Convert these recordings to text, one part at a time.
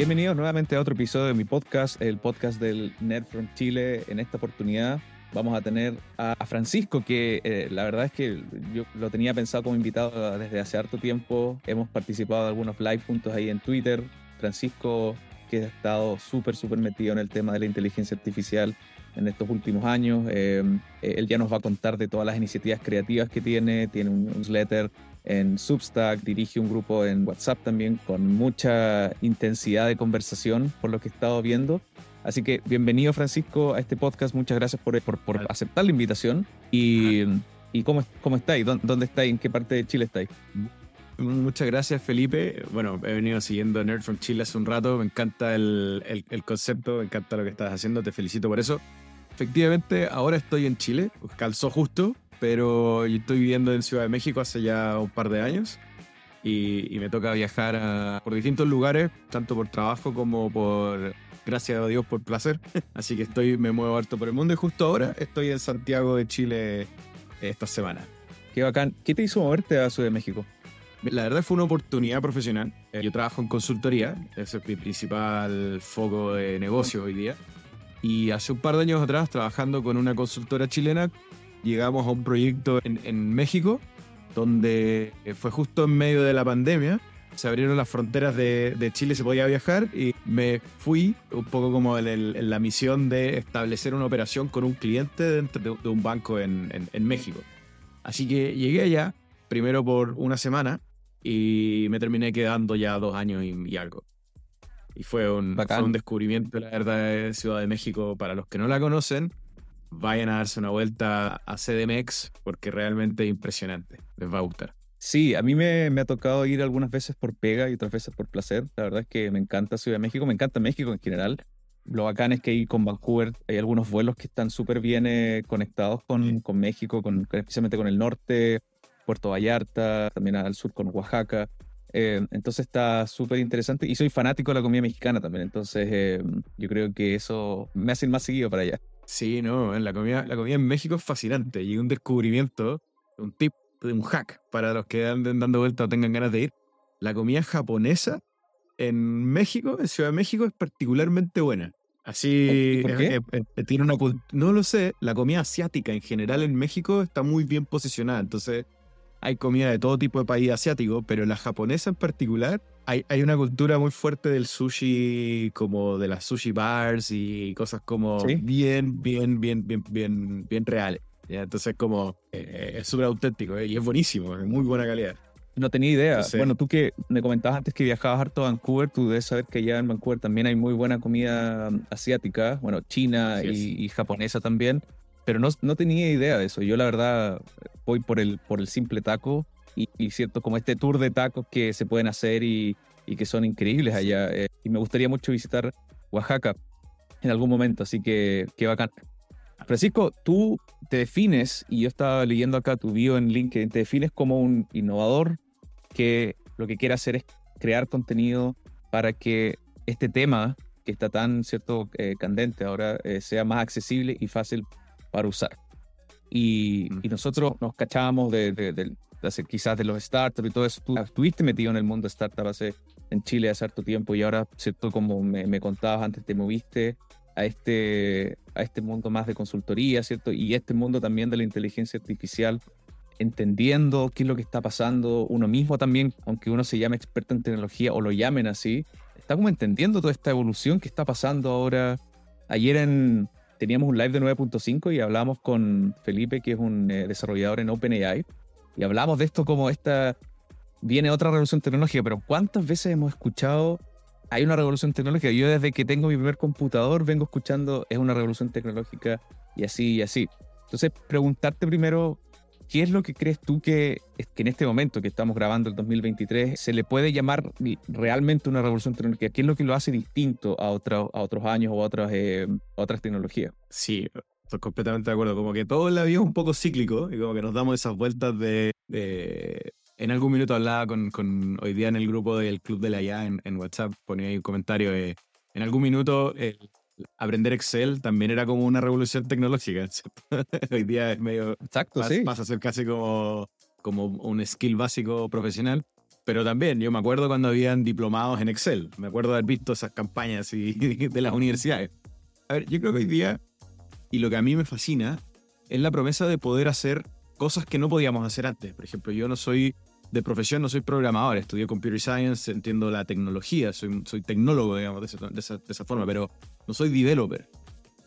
Bienvenidos nuevamente a otro episodio de mi podcast, el podcast del Nerd from Chile. En esta oportunidad vamos a tener a Francisco, que eh, la verdad es que yo lo tenía pensado como invitado desde hace harto tiempo. Hemos participado de algunos live juntos ahí en Twitter. Francisco, que ha estado súper, súper metido en el tema de la inteligencia artificial en estos últimos años. Eh, él ya nos va a contar de todas las iniciativas creativas que tiene. Tiene un newsletter en Substack, dirige un grupo en WhatsApp también con mucha intensidad de conversación por lo que he estado viendo. Así que bienvenido Francisco a este podcast, muchas gracias por, por, aceptar la invitación y, y cómo, cómo estáis, ¿Dónde, estáis, en qué parte de Chile estáis. Muchas gracias Felipe. Bueno, he venido siguiendo Nerd from Chile hace un rato, me encanta el, el, el concepto, me encanta lo que estás haciendo, te felicito por eso. Efectivamente, ahora estoy en Chile, calzó justo, pero yo estoy viviendo en Ciudad de México hace ya un par de años y, me toca viajar por distintos lugares, tanto por trabajo como por, gracias a Dios, por placer. Así que estoy, me muevo harto por el mundo y justo ahora estoy en Santiago de Chile esta semana. Qué bacán. ¿Qué te hizo moverte a Ciudad de México? La verdad fue una oportunidad profesional. Eh, yo trabajo en consultoría, ese es mi principal foco de negocio hoy día. Y hace un par de años atrás, trabajando con una consultora chilena, llegamos a un proyecto en, México, donde fue justo en medio de la pandemia. Se abrieron las fronteras de, Chile, se podía viajar y me fui un poco como en, la misión de establecer una operación con un cliente dentro de, un banco en, México. Así que llegué allá, primero por una semana, y me terminé quedando ya dos años y, algo. Y fue un, fue un descubrimiento, la verdad, de Ciudad de México. Para los que no la conocen, vayan a darse una vuelta a CDMX porque realmente es impresionante. Les va a gustar. Sí, a mí me, ha tocado ir algunas veces por pega y otras veces por placer. La verdad es que me encanta Ciudad de México, me encanta México en general. Lo bacán es que ahí con Vancouver hay algunos vuelos que están súper bien eh, conectados con, con México, con, especialmente con el norte, Puerto Vallarta, también al sur con Oaxaca. Eh, entonces está súper interesante y soy fanático de la comida mexicana también. Entonces eh, yo creo que eso me hace ir más seguido para allá. Sí, no, la comida, la comida en México es fascinante y un descubrimiento, un tip, un hack para los que anden dando vuelta o tengan ganas de ir. La comida japonesa en México, en Ciudad de México, es particularmente buena. Así ¿Por qué? tiene una no lo sé, la comida asiática en general en México está muy bien posicionada, entonces hay comida de todo tipo de país asiático, pero la japonesa en particular hay, una cultura muy fuerte del sushi, como de las sushi bars y cosas como bien, bien, bien, bien, bien, bien reales. Entonces, como eh, es súper auténtico eh, y es buenísimo, es muy buena calidad. No tenía idea. bueno, tú que me comentabas antes que viajabas harto a Vancouver, tú debes saber que allá en Vancouver también hay muy buena comida asiática, bueno, china y, japonesa también, pero no, no tenía idea de eso. Yo la verdad voy por el, por el simple taco y, cierto, como este tour de tacos que se pueden hacer y, y que son increíbles allá. Eh, y me gustaría mucho visitar Oaxaca en algún momento, así que qué bacán. Francisco, tú te defines, y yo estaba leyendo acá tu bio en LinkedIn, te defines como un innovador que lo que quiere hacer es crear contenido para que este tema que está tan cierto eh, candente ahora eh, sea más accesible y fácil para usar. Y, y nosotros nos cachábamos de, de, quizás de los startups y todo eso. Tú estuviste metido en el mundo startup hace, en Chile hace harto tiempo y ahora, ¿cierto? Como me, me, contabas antes, te moviste a este, a este mundo más de consultoría, ¿cierto? Y este mundo también de la inteligencia artificial, entendiendo qué es lo que está pasando uno mismo también, aunque uno se llame experto en tecnología o lo llamen así, está como entendiendo toda esta evolución que está pasando ahora. Ayer en, teníamos un live de 9.5 y hablábamos con Felipe, que es un eh, desarrollador en OpenAI, y hablamos de esto como esta, viene otra revolución tecnológica, pero ¿cuántas veces hemos escuchado, hay una revolución tecnológica? Yo desde que tengo mi primer computador vengo escuchando, es una revolución tecnológica y así y así. Entonces, preguntarte primero, ¿qué es lo que crees tú que, que en este momento que estamos grabando el 2023 se le puede llamar realmente una revolución tecnológica? ¿Qué es lo que lo hace distinto a, a otros años o a otras, eh, otras tecnologías? Sí, Estoy completamente de acuerdo. Como que todo en la vida es un poco cíclico y como que nos damos esas vueltas de... En algún minuto hablaba con, con, hoy día en el grupo del Club de la en, en WhatsApp, ponía ahí un comentario. de en algún minuto aprender Excel también era como una revolución tecnológica. hoy día es medio... Exacto, sí. Pasa a ser casi como, como un skill básico profesional. pero también yo me acuerdo cuando habían diplomados en Excel. Me acuerdo de haber visto esas campañas y, de las universidades. A ver, yo creo que hoy día, y lo que a mí me fascina, es la promesa de poder hacer cosas que no podíamos hacer antes. Por ejemplo, yo no soy de profesión, no soy programador, estudié Computer Science, entiendo la tecnología, soy, tecnólogo, digamos, de esa, de esa, forma, pero no soy developer.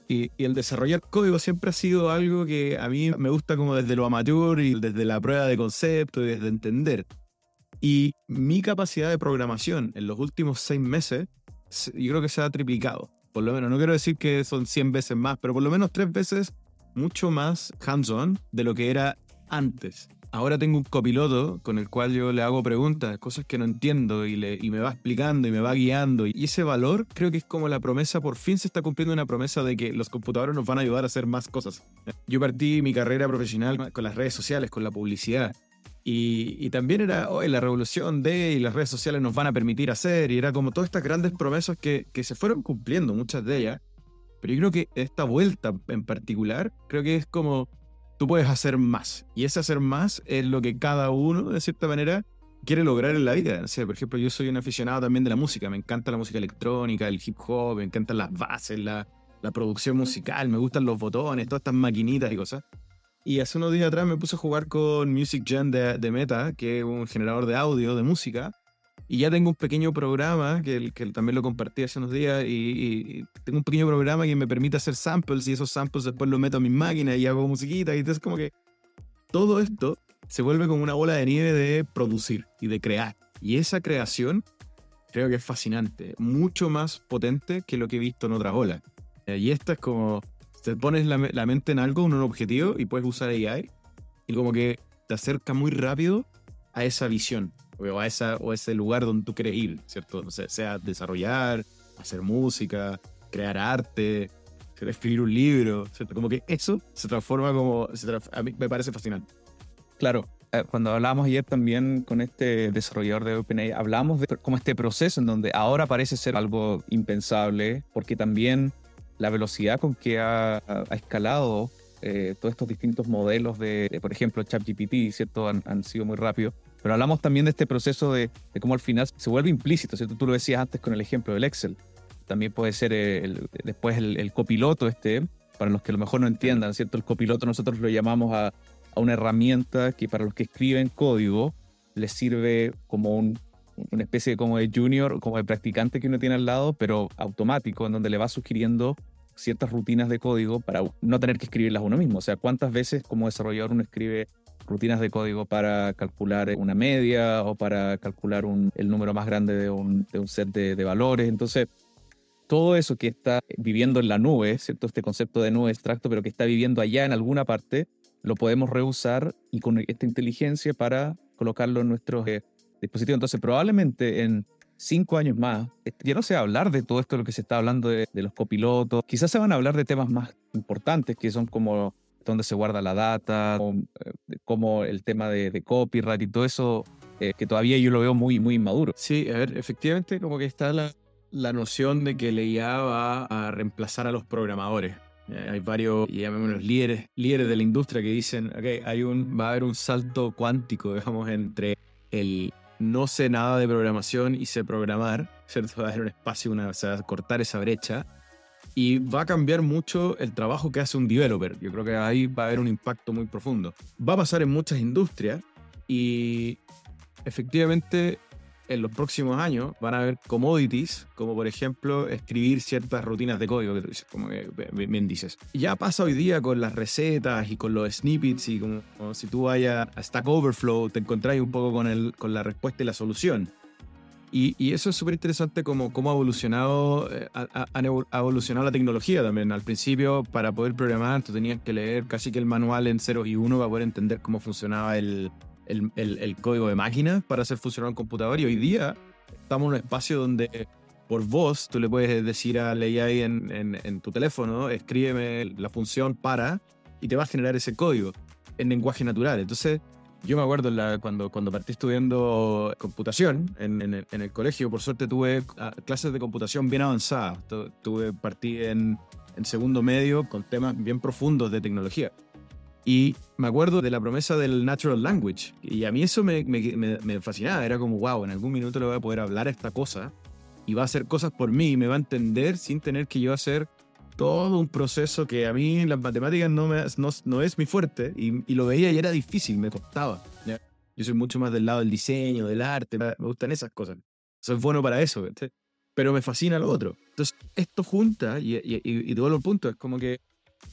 Y, y, el desarrollar código siempre ha sido algo que a mí me gusta como desde lo amateur y desde la prueba de concepto y desde entender. Y mi capacidad de programación en los últimos seis meses, yo creo que se ha triplicado. Por lo menos, no quiero decir que son 100 veces más, pero por lo menos tres veces mucho más hands-on de lo que era antes. Ahora tengo un copiloto con el cual yo le hago preguntas, cosas que no entiendo y, le, y me va explicando y me va guiando. Y ese valor creo que es como la promesa, por fin se está cumpliendo una promesa de que los computadores nos van a ayudar a hacer más cosas. Yo partí mi carrera profesional con las redes sociales, con la publicidad. Y, también era, hoy la revolución de y las redes sociales nos van a permitir hacer, y era como todas estas grandes promesas que, que se fueron cumpliendo, muchas de ellas. Pero yo creo que esta vuelta en particular, creo que es como, tú puedes hacer más. Y ese hacer más es lo que cada uno, de cierta manera, quiere lograr en la vida. O sea, por ejemplo, yo soy un aficionado también de la música, me encanta la música electrónica, el hip hop, me encantan las bases, la, la producción musical, me gustan los botones, todas estas maquinitas y cosas. Y hace unos días atrás me puse a jugar con Music Gen de, Meta, que es un generador de audio, de música. Y ya tengo un pequeño programa, que, que también lo compartí hace unos días, y, tengo un pequeño programa que me permite hacer samples y esos samples después los meto a mis máquinas y hago musiquita. Y entonces como que todo esto se vuelve como una bola de nieve de producir y de crear. Y esa creación creo que es fascinante, mucho más potente que lo que he visto en otras olas. Y esta es como te pones la, mente en algo, en un objetivo, y puedes usar AI, y como que te acerca muy rápido a esa visión, o a, esa, o ese lugar donde tú quieres ir, ¿cierto? O sea, sea desarrollar, hacer música, crear arte, escribir un libro, ¿cierto? Como que eso se transforma como... a mí me parece fascinante. Claro, eh, cuando hablábamos ayer también con este desarrollador de OpenAI, hablamos de como este proceso en donde ahora parece ser algo impensable, porque también la velocidad con que ha, escalado eh, todos estos distintos modelos de, por ejemplo, ChatGPT, ¿cierto? Han, han, sido muy rápidos. Pero hablamos también de este proceso de, cómo al final se vuelve implícito, ¿cierto? Tú lo decías antes con el ejemplo del Excel. También puede ser el, después el, copiloto este, para los que a lo mejor no entiendan, ¿cierto? El copiloto nosotros lo llamamos a, a una herramienta que para los que escriben código les sirve como un, una especie como de junior, como de practicante que uno tiene al lado, pero automático, en donde le va sugiriendo ciertas rutinas de código para no tener que escribirlas uno mismo. O sea, ¿cuántas veces como desarrollador uno escribe rutinas de código para calcular una media o para calcular el número más grande de un, set de, valores? Entonces, todo eso que está viviendo en la nube, ¿cierto? Este concepto de nube extracto, pero que está viviendo allá en alguna parte, lo podemos reusar y con esta inteligencia para colocarlo en nuestros eh, dispositivos. Entonces, probablemente en cinco años más, este, ya no se va a hablar de todo esto de lo que se está hablando de, los copilotos. Quizás se van a hablar de temas más importantes que son como dónde se guarda la data, eh, como, el tema de, copyright y todo eso, eh, que todavía yo lo veo muy, muy inmaduro. Sí, a ver, efectivamente como que está la, la noción de que la IA va a reemplazar a los programadores. Eh, hay varios, llamémoslos líderes, líderes de la industria que dicen, ok, hay un, va a haber un salto cuántico, digamos, entre el no sé nada de programación y sé programar, ¿cierto? Va a haber un espacio, una, o sea, cortar esa brecha. Y va a cambiar mucho el trabajo que hace un developer. Yo creo que ahí va a haber un impacto muy profundo. Va a pasar en muchas industrias y efectivamente en los próximos años van a haber commodities, como por ejemplo escribir ciertas rutinas de código que tú dices, como bien dices. Ya pasa hoy día con las recetas y con los snippets y como, si tú vayas a Stack Overflow te encontráis un poco con, el, con la respuesta y la solución. Y, y eso es súper interesante como cómo ha evolucionado, eh, ha, ha, evolucionado la tecnología también. Al principio, para poder programar, tú tenías que leer casi que el manual en 0 y 1 para poder entender cómo funcionaba el, el, el, código de máquina para hacer funcionar un computador y hoy día estamos en un espacio donde por voz tú le puedes decir a AI en, en, en, tu teléfono, escríbeme la función para y te va a generar ese código en lenguaje natural. Entonces, yo me acuerdo la, cuando, cuando partí estudiando computación en, el, en, el, colegio, por suerte tuve ah, clases de computación bien avanzadas. Tuve, partí en, en segundo medio con temas bien profundos de tecnología. Y me acuerdo de la promesa del natural language. Y a mí eso me, me, me, fascinaba. Era como, wow, en algún minuto le voy a poder hablar esta cosa y va a hacer cosas por mí y me va a entender sin tener que yo hacer todo un proceso que a mí las matemáticas no, me, no, no es mi fuerte y, y, lo veía y era difícil, me costaba. Yo soy mucho más del lado del diseño, del arte, me gustan esas cosas. Soy bueno para eso, pero me fascina lo otro. Entonces, esto junta y, y, y todo el punto es como que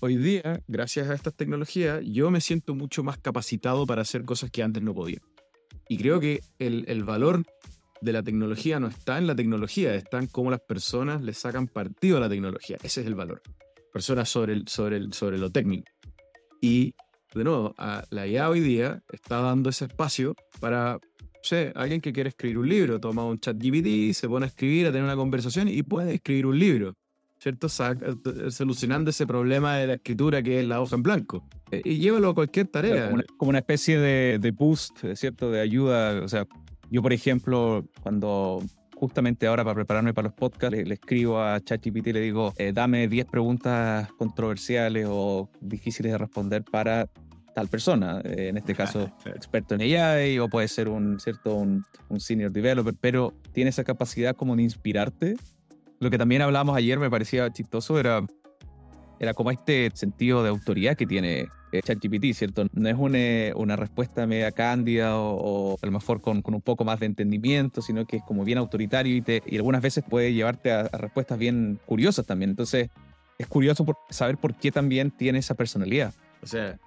hoy día, gracias a estas tecnologías, yo me siento mucho más capacitado para hacer cosas que antes no podía. Y creo que el, el valor de la tecnología no está en la tecnología, está en cómo las personas le sacan partido a la tecnología. Ese es el valor. Personas sobre, el, sobre, el, sobre lo técnico. Y, de nuevo, a la IA hoy día está dando ese espacio para, sé, alguien que quiere escribir un libro, toma un chat GPT, se pone a escribir, a tener una conversación y puede escribir un libro. ¿Cierto? Eh, solucionando ese problema de la escritura que es la hoja en blanco. Eh, y llévalo a cualquier tarea. Como una, especie de, de boost, ¿cierto? De ayuda. O sea, yo, por ejemplo, cuando justamente ahora para prepararme para los podcasts, le, escribo a ChatGPT y le digo, eh, dame 10 preguntas controversiales o difíciles de responder para tal persona, eh, en este caso experto en AI o puede ser un, cierto, un, senior developer, pero tiene esa capacidad como de inspirarte. Lo que también hablamos ayer me parecía chistoso era, era como este sentido de autoridad que tiene ChatGPT, ¿cierto? No es una, una, respuesta media cándida o, a lo mejor con, con, un poco más de entendimiento, sino que es como bien autoritario y, te, y algunas veces puede llevarte a, respuestas bien curiosas también. Entonces, es curioso saber por qué también tiene esa personalidad. O sea,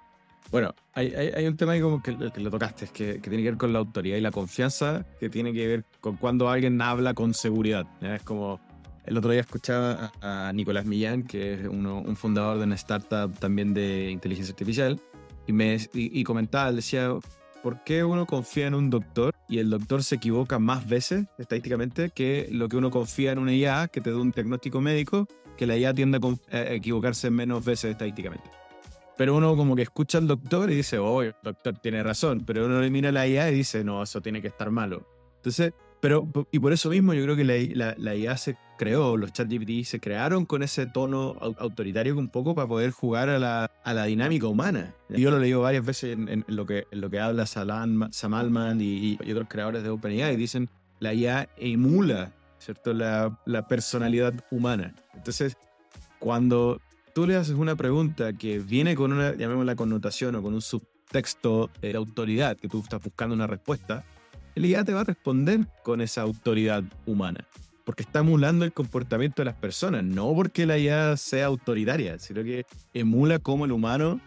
bueno, hay, hay, un tema ahí como que, lo tocaste, que, que, tiene que ver con la autoridad y la confianza, que tiene que ver con cuando alguien habla con seguridad. Es como el otro día escuchaba a, Nicolás Millán, que es un fundador de una startup también de inteligencia artificial, y, me, y, comentaba, decía, ¿por qué uno confía en un doctor y el doctor se equivoca más veces estadísticamente que lo que uno confía en una IA que te da un diagnóstico médico, que la IA tiende a equivocarse menos veces estadísticamente? Pero uno como que escucha al doctor y dice, oh, el doctor tiene razón, pero uno le mira la IA y dice, no, eso tiene que estar malo. Entonces, pero, y por eso mismo yo creo que la, la, IA se creó, los ChatGPT se crearon con ese tono autoritario un poco para poder jugar a la, a la dinámica humana. Yo lo he leído varias veces en, lo, que, en lo que habla Salam, Sam Altman y, otros creadores de OpenAI. Dicen, la IA emula ¿cierto? La, la personalidad humana. Entonces, cuando tú le haces una pregunta que viene con una, llamémosla connotación o con un subtexto de autoridad, que tú estás buscando una respuesta, el IA te va a responder con esa autoridad humana. Porque está emulando el comportamiento de las personas, no porque la IA sea autoritaria, sino que emula cómo el humano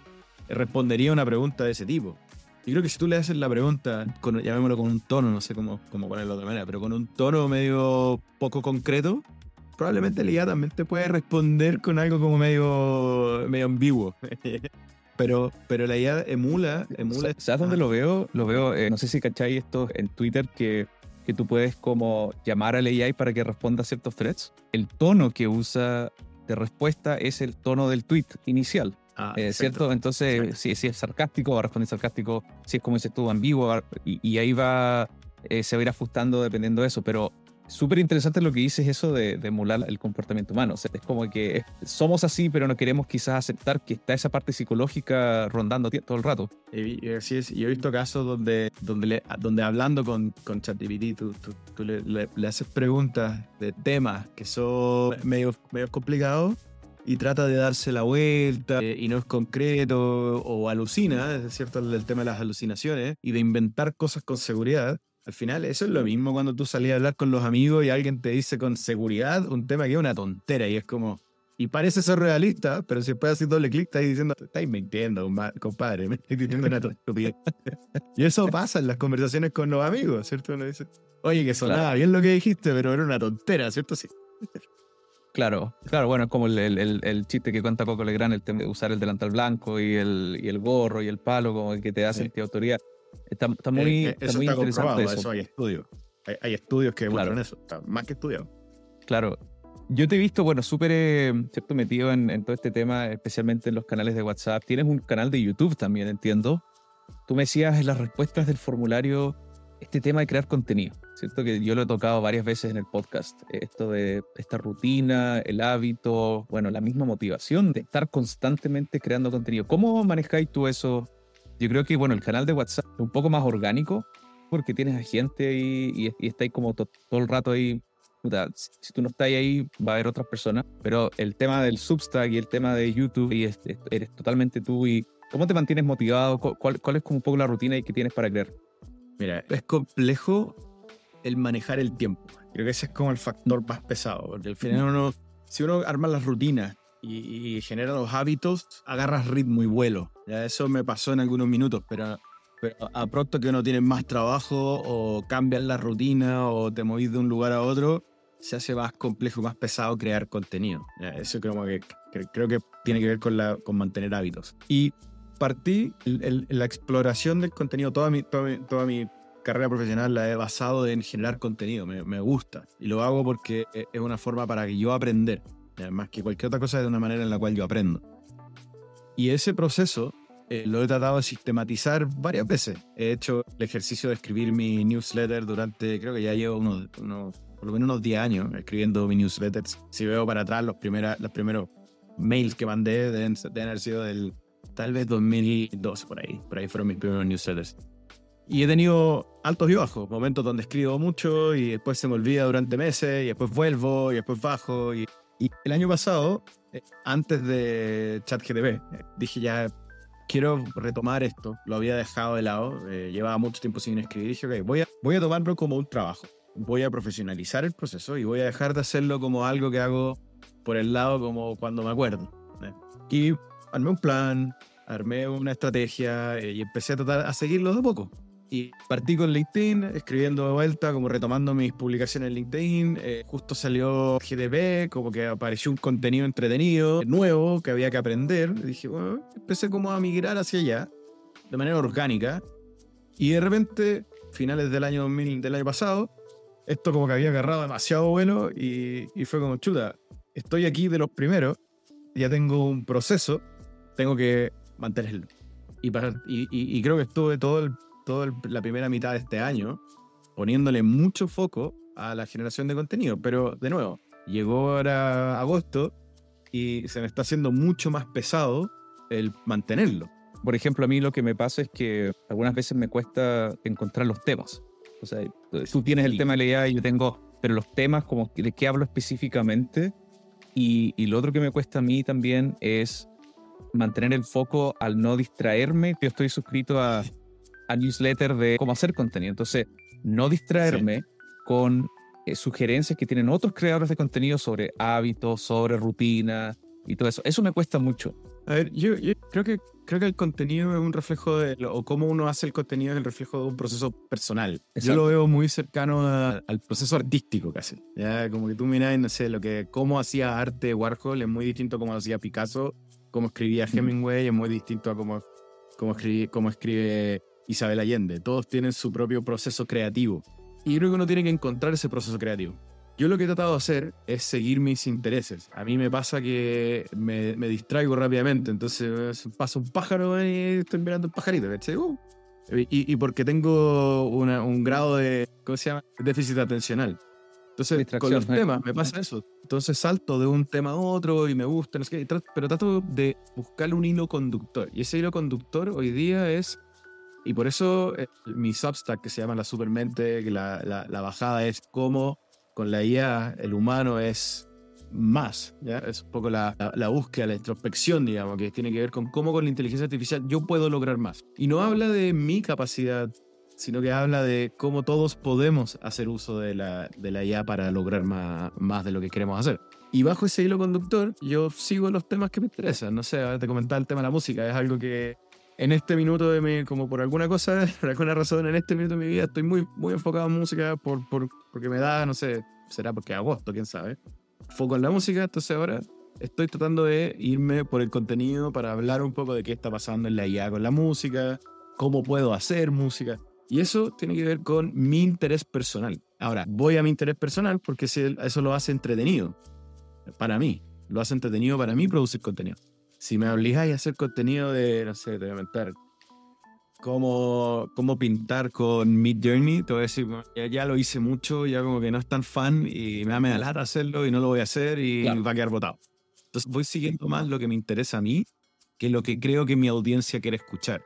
respondería a una pregunta de ese tipo. Y creo que si tú le haces la pregunta, con, llamémoslo con un tono, no sé cómo, cómo ponerlo de manera, pero con un tono medio poco concreto, probablemente el IA también te puede responder con algo como medio, medio ambiguo. Pero, pero la IA emula, emula. ¿Sabes dónde lo veo? Lo veo, eh, no sé si cacháis esto en Twitter que, que tú puedes como llamar al AI para que responda a ciertos threads. El tono que usa de respuesta es el tono del tweet inicial. Ah, eh, ¿Cierto? Entonces, si, si, es sarcástico, va a responder sarcástico. Si es como dices tú, ambiguo, y, y ahí va, eh, se va a ir ajustando dependiendo de eso. Pero súper interesante lo que dices eso de, emular el comportamiento humano. O sea, es como que somos así, pero no queremos quizás aceptar que está esa parte psicológica rondando todo el rato. Y, así es. Yo he visto casos donde, donde, donde hablando con, con ChatGPT, tú, tú, le, le, haces preguntas de temas que son medio, medio complicados y trata de darse la vuelta eh, y no es concreto o alucina, es cierto, el tema de las alucinaciones y de inventar cosas con seguridad. Al final, eso es lo mismo cuando tú salías a hablar con los amigos y alguien te dice con seguridad un tema que es una tontera y es como. Y parece ser realista, pero si después hacer doble clic, estás diciendo, estáis mintiendo, compadre, me estoy diciendo una tontería. y eso pasa en las conversaciones con los amigos, ¿cierto? Uno dice, oye, que sonaba bien lo que dijiste, pero era una tontera, ¿cierto? Sí. Claro, claro, bueno, es como el, el, el, chiste que cuenta Coco Legrand, el tema de usar el delantal blanco y el, y el gorro y el palo, como el que te da sí. autoridad. Está, muy, eh, está muy interesante eso. hay estudios. Hay, estudios que muestran eso. Está más que estudiado. Claro. Yo te he visto, bueno, súper eh, metido en, en, todo este tema, especialmente en los canales de WhatsApp. Tienes un canal de YouTube también, entiendo. Tú me decías en las respuestas del formulario este tema de crear contenido, ¿cierto? Que yo lo he tocado varias veces en el podcast. Esto de esta rutina, el hábito, bueno, la misma motivación de estar constantemente creando contenido. ¿Cómo manejáis tú eso? Yo creo que, bueno, el canal de WhatsApp es un poco más orgánico porque tienes a gente ahí y, y estáis como todo el rato ahí. si tú no estás ahí, va a haber otras personas. Pero el tema del Substack y el tema de YouTube, y eres totalmente tú. y ¿Cómo te mantienes motivado? ¿Cuál, ¿Cuál es como un poco la rutina que tienes para crear? Mira, es complejo el manejar el tiempo. Creo que ese es como el factor más pesado, porque al final uno, si uno arma las rutinas y, genera los hábitos, agarras ritmo y vuelo. Ya eso me pasó en algunos minutos, pero, a pronto que uno tiene más trabajo o cambias la rutina o te movís de un lugar a otro, se hace más complejo, más pesado crear contenido. eso creo que, creo que tiene que ver con, la, con mantener hábitos. Y partí la exploración del contenido, toda mi, toda mi, carrera profesional la he basado en generar contenido, me, me, gusta. Y lo hago porque e, es una forma para que yo aprender, más que cualquier otra cosa, es de una manera en la cual yo aprendo. Y ese proceso eh, lo he tratado de sistematizar varias veces. He hecho el ejercicio de escribir mi newsletter durante, creo que ya llevo unos, unos por lo menos unos 10 años escribiendo mi newsletters. Si veo para atrás, los, primera, los primeros mails que mandé deben, deben haber sido del tal vez 2012 por ahí. Por ahí fueron mis primeros newsletters. Y he tenido altos y bajos, momentos donde escribo mucho y después se me olvida durante meses y después vuelvo y después bajo. Y, y el año pasado, eh, antes de ChatGTV, eh, dije ya quiero retomar esto. Lo había dejado de lado, eh, llevaba mucho tiempo sin escribir. Dije, ok, voy a, voy a tomarlo como un trabajo. Voy a profesionalizar el proceso y voy a dejar de hacerlo como algo que hago por el lado como cuando me acuerdo. Y armé un plan, armé una estrategia eh, y empecé a tratar a seguirlo de poco. Y partí con LinkedIn, escribiendo de vuelta, como retomando mis publicaciones en LinkedIn. Eh, justo salió GDP, como que apareció un contenido entretenido, nuevo, que había que aprender. Y dije, bueno, empecé como a migrar hacia allá, de manera orgánica. Y de repente, finales del año 2000, del año pasado, esto como que había agarrado demasiado bueno y, y fue como, chuta, estoy aquí de los primeros, ya tengo un proceso tengo que mantenerlo. Y, y, creo que estuve todo, todo la primera mitad de este año poniéndole mucho foco a la generación de contenido. Pero de nuevo, llegó ahora agosto y se me está haciendo mucho más pesado el mantenerlo. Por ejemplo, a mí lo que me pasa es que algunas veces me cuesta encontrar los temas. O sea, tú tienes el tema de la idea y yo tengo, pero los temas, como de qué hablo específicamente. Y, y lo otro que me cuesta a mí también es mantener el foco al no distraerme. Yo estoy suscrito a, a newsletter de cómo hacer contenido. Entonces, no distraerme con eh, sugerencias que tienen otros creadores de contenido sobre hábitos, sobre rutina y todo eso. Eso me cuesta mucho. A ver, yo, creo, que, creo que el contenido es un reflejo de, o cómo uno hace el contenido es el reflejo de un proceso personal. Yo lo veo muy cercano al proceso artístico casi. ¿ya? Como que tú miras, no sé, lo que, cómo hacía arte Warhol es muy distinto a cómo hacía Picasso cómo escribía Hemingway es muy distinto a cómo, cómo, escribe, cómo escribe Isabel Allende. Todos tienen su propio proceso creativo. Y creo que uno tiene que encontrar ese proceso creativo. Yo lo que he tratado de hacer es seguir mis intereses. A mí me pasa que me, me distraigo rápidamente, entonces pasa un pájaro y estoy mirando el pajarito, uh. y, y, porque tengo un grado de, ¿cómo se llama? Déficit atencional. Entonces, con los temas me pasa eso. Entonces salto de un tema a otro y me gusta, no sé qué, pero trato de buscar un hilo conductor. Y ese hilo conductor hoy día es, y por eso eh, mi Substack que se llama La Supermente, que la, la, bajada es cómo con la IA el humano es más, ¿ya? Es un poco la, la, búsqueda, la introspección, digamos, que tiene que ver con cómo con la inteligencia artificial yo puedo lograr más. Y no habla de mi capacidad sino que habla de cómo todos podemos hacer uso de la, de la IA para lograr más, más de lo que queremos hacer. Y bajo ese hilo conductor, yo sigo los temas que me interesan. No sé, te comentaba el tema de la música, es algo que en este minuto de mi, como por alguna cosa, por alguna razón, en este minuto de mi vida estoy muy, muy enfocado en música por, por, porque me da, no sé, será porque agosto, quién sabe. Foco en la música, entonces ahora estoy tratando de irme por el contenido para hablar un poco de qué está pasando en la IA con la música, cómo puedo hacer música. Y eso tiene que ver con mi interés personal. Ahora, voy a mi interés personal porque eso lo hace entretenido. Para mí. Lo hace entretenido para mí producir contenido. Si me obligáis a hacer contenido de, no sé, de inventar cómo, cómo pintar con Mid Journey, te voy a decir, ya, lo hice mucho, ya como que no es tan fan y me da media lata hacerlo y no lo voy a hacer y va a quedar botado. Entonces voy siguiendo más lo que me interesa a mí que lo que creo que mi audiencia quiere escuchar.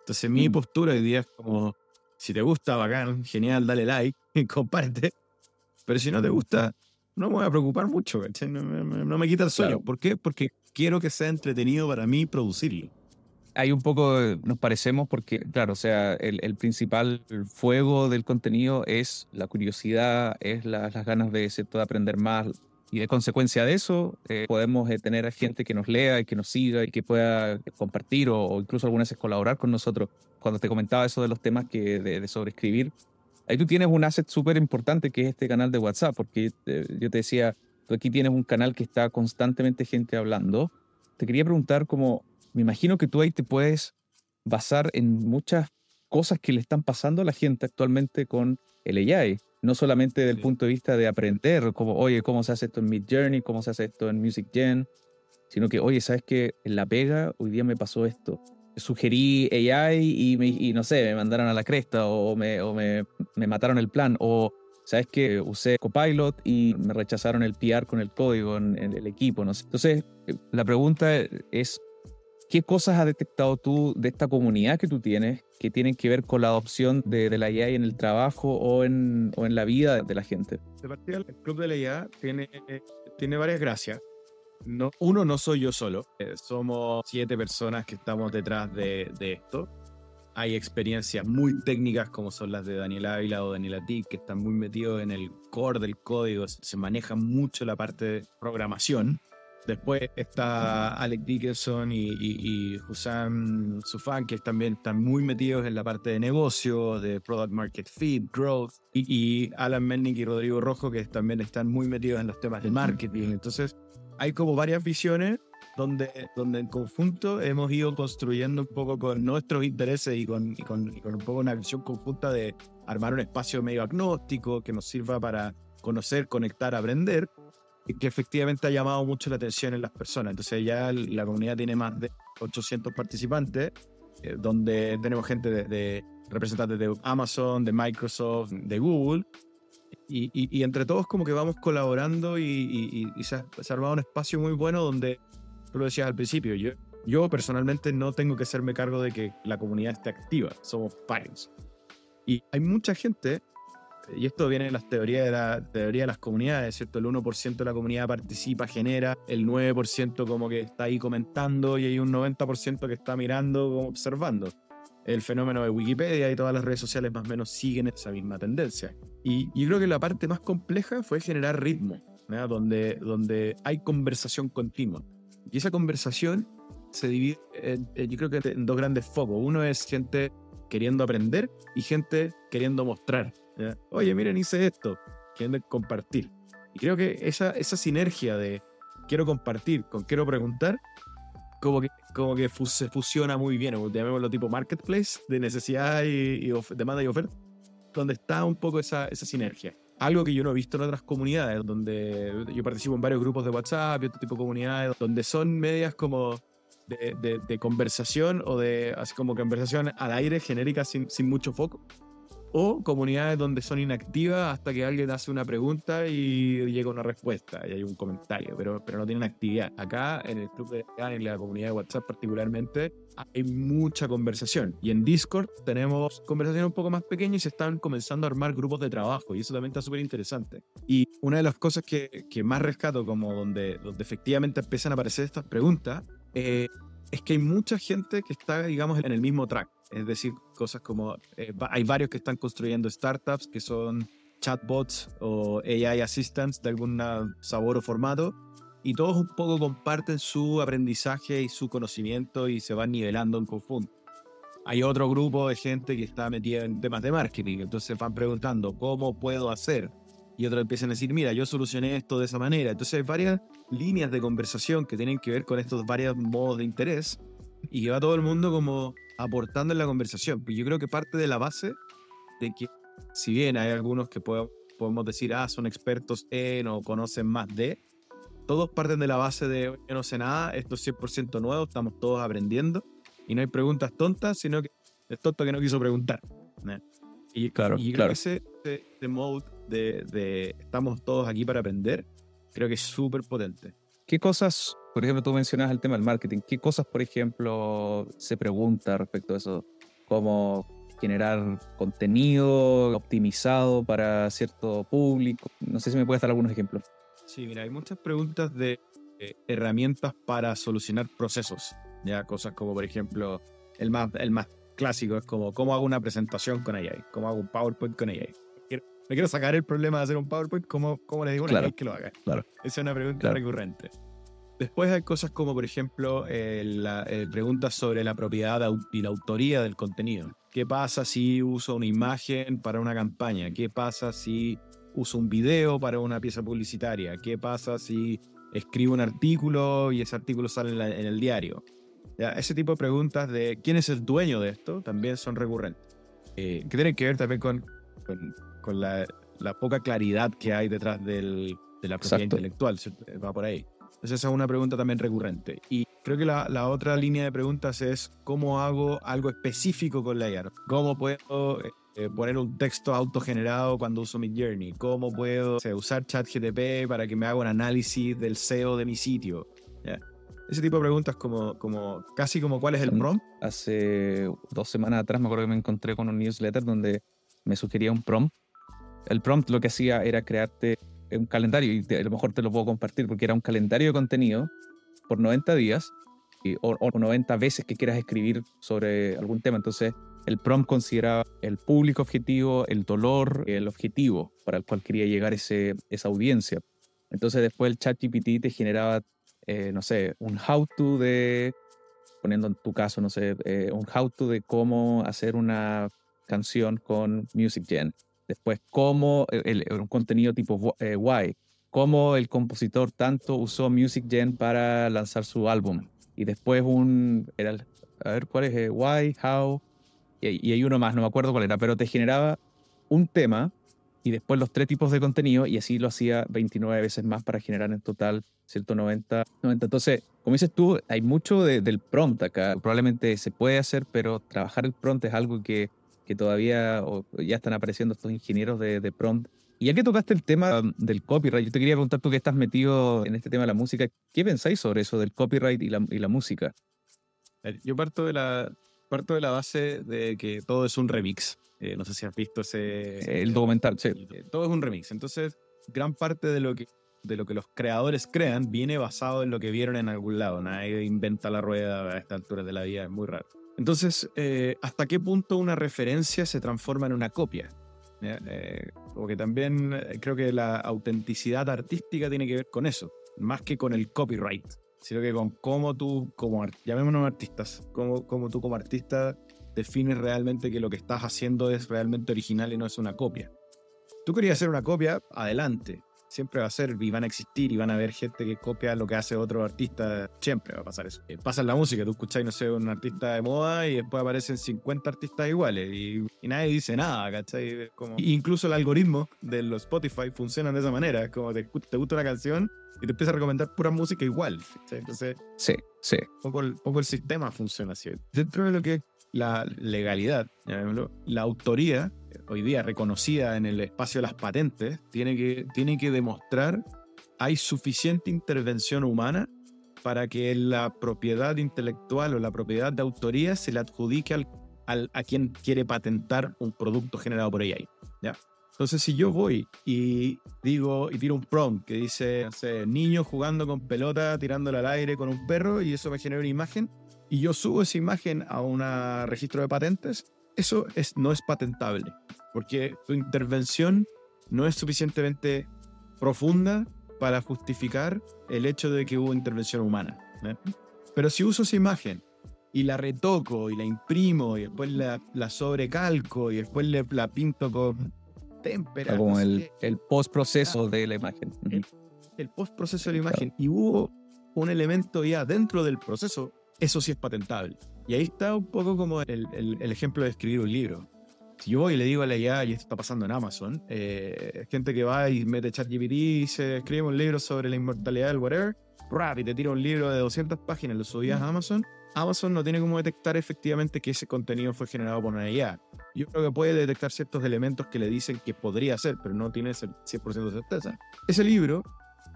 Entonces mi mm. postura hoy día es como, si te gusta, bacán, genial, dale like, comparte. Pero si no te gusta, no me voy a preocupar mucho, No, me quita el sueño. ¿Por qué? Porque quiero que sea entretenido para mí producirlo. Hay un poco, nos parecemos porque, claro, o sea, el, principal fuego del contenido es la curiosidad, es las ganas de, de aprender más, y de consecuencia de eso, eh, podemos eh, tener a gente que nos lea y que nos siga y que pueda compartir o, incluso algunas veces colaborar con nosotros. Cuando te comentaba eso de los temas que de, sobreescribir, ahí tú tienes un asset súper importante que es este canal de WhatsApp, porque eh, yo te decía, tú aquí tienes un canal que está constantemente gente hablando. Te quería preguntar como, me imagino que tú ahí te puedes basar en muchas cosas que le están pasando a la gente actualmente con el AI no solamente del punto de vista de aprender, como, oye, cómo se hace esto en Mid Journey, cómo se hace esto en Music Gen, sino que, oye, ¿sabes qué? En la pega hoy día me pasó esto. Sugerí AI y, y no sé, me mandaron a la cresta o me, o me, me mataron el plan. O, ¿sabes qué? Usé Copilot y me rechazaron el PR con el código en, en el equipo. No sé. Entonces, eh, la pregunta es, ¿Qué cosas has detectado tú de esta comunidad que tú tienes que tienen que ver con la adopción de, la IA en el trabajo o en, o en la vida de la gente? De partida, el Club de la IA tiene, tiene varias gracias. No, uno, no soy yo solo. Eh, somos siete personas que estamos detrás de, de, esto. Hay experiencias muy técnicas como son las de Daniel Ávila o Daniela Tick, que están muy metidos en el core del código. Se maneja mucho la parte de programación. Después está Alec Dickerson y, y, Husam Sufan, que también están muy metidos en la parte de negocio, de product market fit, growth. Y, Alan Mennick y Rodrigo Rojo, que también están muy metidos en los temas de marketing. Entonces, hay como varias visiones donde, donde en conjunto hemos ido construyendo un poco con nuestros intereses y con, y con, y con un poco una visión conjunta de armar un espacio medio agnóstico que nos sirva para conocer, conectar, aprender que efectivamente ha llamado mucho la atención en las personas. Entonces ya la comunidad tiene más de 800 participantes, eh, donde tenemos gente de, representantes de Amazon, de Microsoft, de Google, y, entre todos como que vamos colaborando y, se, ha, armado un espacio muy bueno donde, tú lo decías al principio, yo, yo personalmente no tengo que hacerme cargo de que la comunidad esté activa, somos pares. Y hay mucha gente y esto viene de las teorías de, la, teoría de las comunidades, ¿cierto? El 1% de la comunidad participa, genera, el 9% como que está ahí comentando y hay un 90% que está mirando, observando. El fenómeno de Wikipedia y todas las redes sociales más o menos siguen esa misma tendencia. Y yo creo que la parte más compleja fue generar ritmo, donde, donde hay conversación continua. Y esa conversación se divide, yo creo que en dos grandes focos. Uno es gente queriendo aprender y gente queriendo mostrar. Oye, miren, hice esto. Quieren compartir. Y creo que esa, esa sinergia de quiero compartir con quiero preguntar, como que, como que se fusiona muy bien, llamémoslo tipo marketplace de necesidad y, demanda y oferta, donde está un poco esa, esa sinergia. Algo que yo no he visto en otras comunidades, donde yo participo en varios grupos de WhatsApp y otro tipo de comunidades, donde son medias como de, de, conversación o de así como conversación al aire genérica sin, sin mucho foco o comunidades donde son inactivas hasta que alguien hace una pregunta y llega una respuesta y hay un comentario, pero, pero no tienen actividad. Acá en el club de en la comunidad de WhatsApp particularmente, hay mucha conversación. Y en Discord tenemos conversaciones un poco más pequeñas y se están comenzando a armar grupos de trabajo y eso también está súper interesante. Y una de las cosas que, que, más rescato, como donde, donde efectivamente empiezan a aparecer estas preguntas, eh, es que hay mucha gente que está, digamos, en el mismo track. Es decir, cosas como, eh, hay varios que están construyendo startups que son chatbots o AI assistants de algún sabor o formato, y todos un poco comparten su aprendizaje y su conocimiento y se van nivelando en conjunto. Hay otro grupo de gente que está metida en temas de marketing, entonces van preguntando, ¿cómo puedo hacer? Y otros empiezan a decir, mira, yo solucioné esto de esa manera. Entonces hay varias líneas de conversación que tienen que ver con estos varios modos de interés y que va todo el mundo como aportando en la conversación. Pues yo creo que parte de la base de que, si bien hay algunos que podemos decir, ah, son expertos en o conocen más de, todos parten de la base de, yo no sé nada, esto es 100% nuevo, estamos todos aprendiendo y no hay preguntas tontas, sino que el tonto que no quiso preguntar. Y, claro, y claro. ese, ese, mode de, de, estamos todos aquí para aprender, creo que es súper potente. ¿Qué cosas, por ejemplo, tú mencionas el tema del marketing, qué cosas, por ejemplo, se pregunta respecto a eso? ¿Cómo generar contenido optimizado para cierto público? No sé si me puedes dar algunos ejemplos. Sí, mira, hay muchas preguntas de eh, herramientas para solucionar procesos. Ya cosas como, por ejemplo, el más, el más clásico es como, ¿cómo hago una presentación con AI? ¿Cómo hago un PowerPoint con AI? me quiero sacar el problema de hacer un PowerPoint, ¿cómo, cómo le digo a AI que lo haga? Claro. Esa es una pregunta recurrente. Después hay cosas como, por ejemplo, eh, la, eh, preguntas sobre la propiedad y la autoría del contenido. ¿Qué pasa si uso una imagen para una campaña? ¿Qué pasa si uso un video para una pieza publicitaria? ¿Qué pasa si escribo un artículo y ese artículo sale en, el diario? Ese tipo de preguntas de quién es el dueño de esto también son recurrentes. Eh, que tienen que ver también con, con, la, poca claridad que hay detrás del, de la propiedad intelectual. Va por ahí. Entonces esa es una pregunta también recurrente. Y creo que la, la, otra línea de preguntas es cómo hago algo específico con la IA. ¿Cómo puedo eh, poner un texto autogenerado cuando uso mi Journey? ¿Cómo puedo usar ChatGTP para que me haga un análisis del SEO de mi sitio? Ese tipo de preguntas como, como casi como cuál es el prompt. Hace dos semanas atrás me acuerdo que me encontré con un newsletter donde me sugería un prompt. El prompt lo que hacía era crearte un calendario y a lo mejor te lo puedo compartir porque era un calendario de contenido por 90 días y, o, o 90 veces que quieras escribir sobre algún tema. Entonces el prompt consideraba el público objetivo, el dolor, el objetivo para el cual quería llegar ese, esa audiencia. Entonces después el chat GPT te generaba, eh, no sé, un how-to de, poniendo en tu caso, no sé, eh, un how-to de cómo hacer una canción con Music Gen. Después, cómo, el, un contenido tipo eh, Why, cómo el compositor tanto usó Music Gen para lanzar su álbum. Y después un, era, a ver, ¿cuál es? why, How, y, hay uno más, no me acuerdo cuál era, pero te generaba un tema y después los tres tipos de contenido y así lo hacía 29 veces más para generar en total 190. 90. Entonces, como dices tú, hay mucho del prompt acá. Probablemente se puede hacer, pero trabajar el prompt es algo que, que todavía ya están apareciendo estos ingenieros de, de prompt. Y ya que tocaste el tema um, del copyright, yo te quería preguntar tú que estás metido en este tema de la música, ¿qué pensáis sobre eso del copyright y la, y la música? Yo parto de la, parto de la base de que todo es un remix. Eh, no sé si has visto ese... El documental, sí. Todo es un remix. Entonces, gran parte de lo que de lo que los creadores crean viene basado en lo que vieron en algún lado. Nadie inventa la rueda a esta altura de la vida, es muy raro. Entonces, eh, ¿hasta qué punto una referencia se transforma en una copia? porque también creo que la autenticidad artística tiene que ver con eso, más que con el copyright sino que con cómo tú, como llamémonos artistas, cómo, cómo tú como artista defines realmente que lo que estás haciendo es realmente original y no es una copia. Tú querías hacer una copia, adelante. Siempre va a ser, y van a existir, y van a haber gente que copia lo que hace otro artista. Siempre va a pasar eso. Eh, pasa en la música, tú escucháis, no sé, un artista de moda y después aparecen 50 artistas iguales y, nadie dice nada, ¿cachai? Como, incluso el algoritmo de los Spotify funciona de esa manera. Como te, te gusta una canción, y te empieza a recomendar pura música igual. Entonces, sí, sí. Un poco, el, poco el sistema funciona así. Dentro de lo que es la legalidad, la autoría, hoy día reconocida en el espacio de las patentes, tiene que, tiene que demostrar hay suficiente intervención humana para que la propiedad intelectual o la propiedad de autoría se le adjudique al, al, a quien quiere patentar un producto generado por AI. ¿ya? Entonces, si yo voy y digo y tiro un prompt que dice, niño jugando con pelota, tirándola al aire con un perro, y eso me genera una imagen, y yo subo esa imagen a un registro de patentes, eso es, no es patentable, porque tu intervención no es suficientemente profunda para justificar el hecho de que hubo intervención humana. Pero si uso esa imagen y la retoco y la imprimo y después la, la sobrecalco y después le, la pinto con témpera. Como el, el postproceso de la imagen. El, el postproceso de la imagen. Y hubo un elemento ya dentro del proceso, eso sí es patentable. Y ahí está un poco como el, el, ejemplo de escribir un libro. Si yo voy y le digo a la IA, y esto está pasando en Amazon, eh, gente que va y mete ChatGPT y se escribe un libro sobre la inmortalidad del whatever, rap, y te tira un libro de 200 páginas, lo subías a Amazon, Amazon no tiene cómo detectar efectivamente que ese contenido fue generado por una IA. Yo creo que puede detectar ciertos elementos que le dicen que podría ser, pero no tiene 100% de certeza. Ese libro,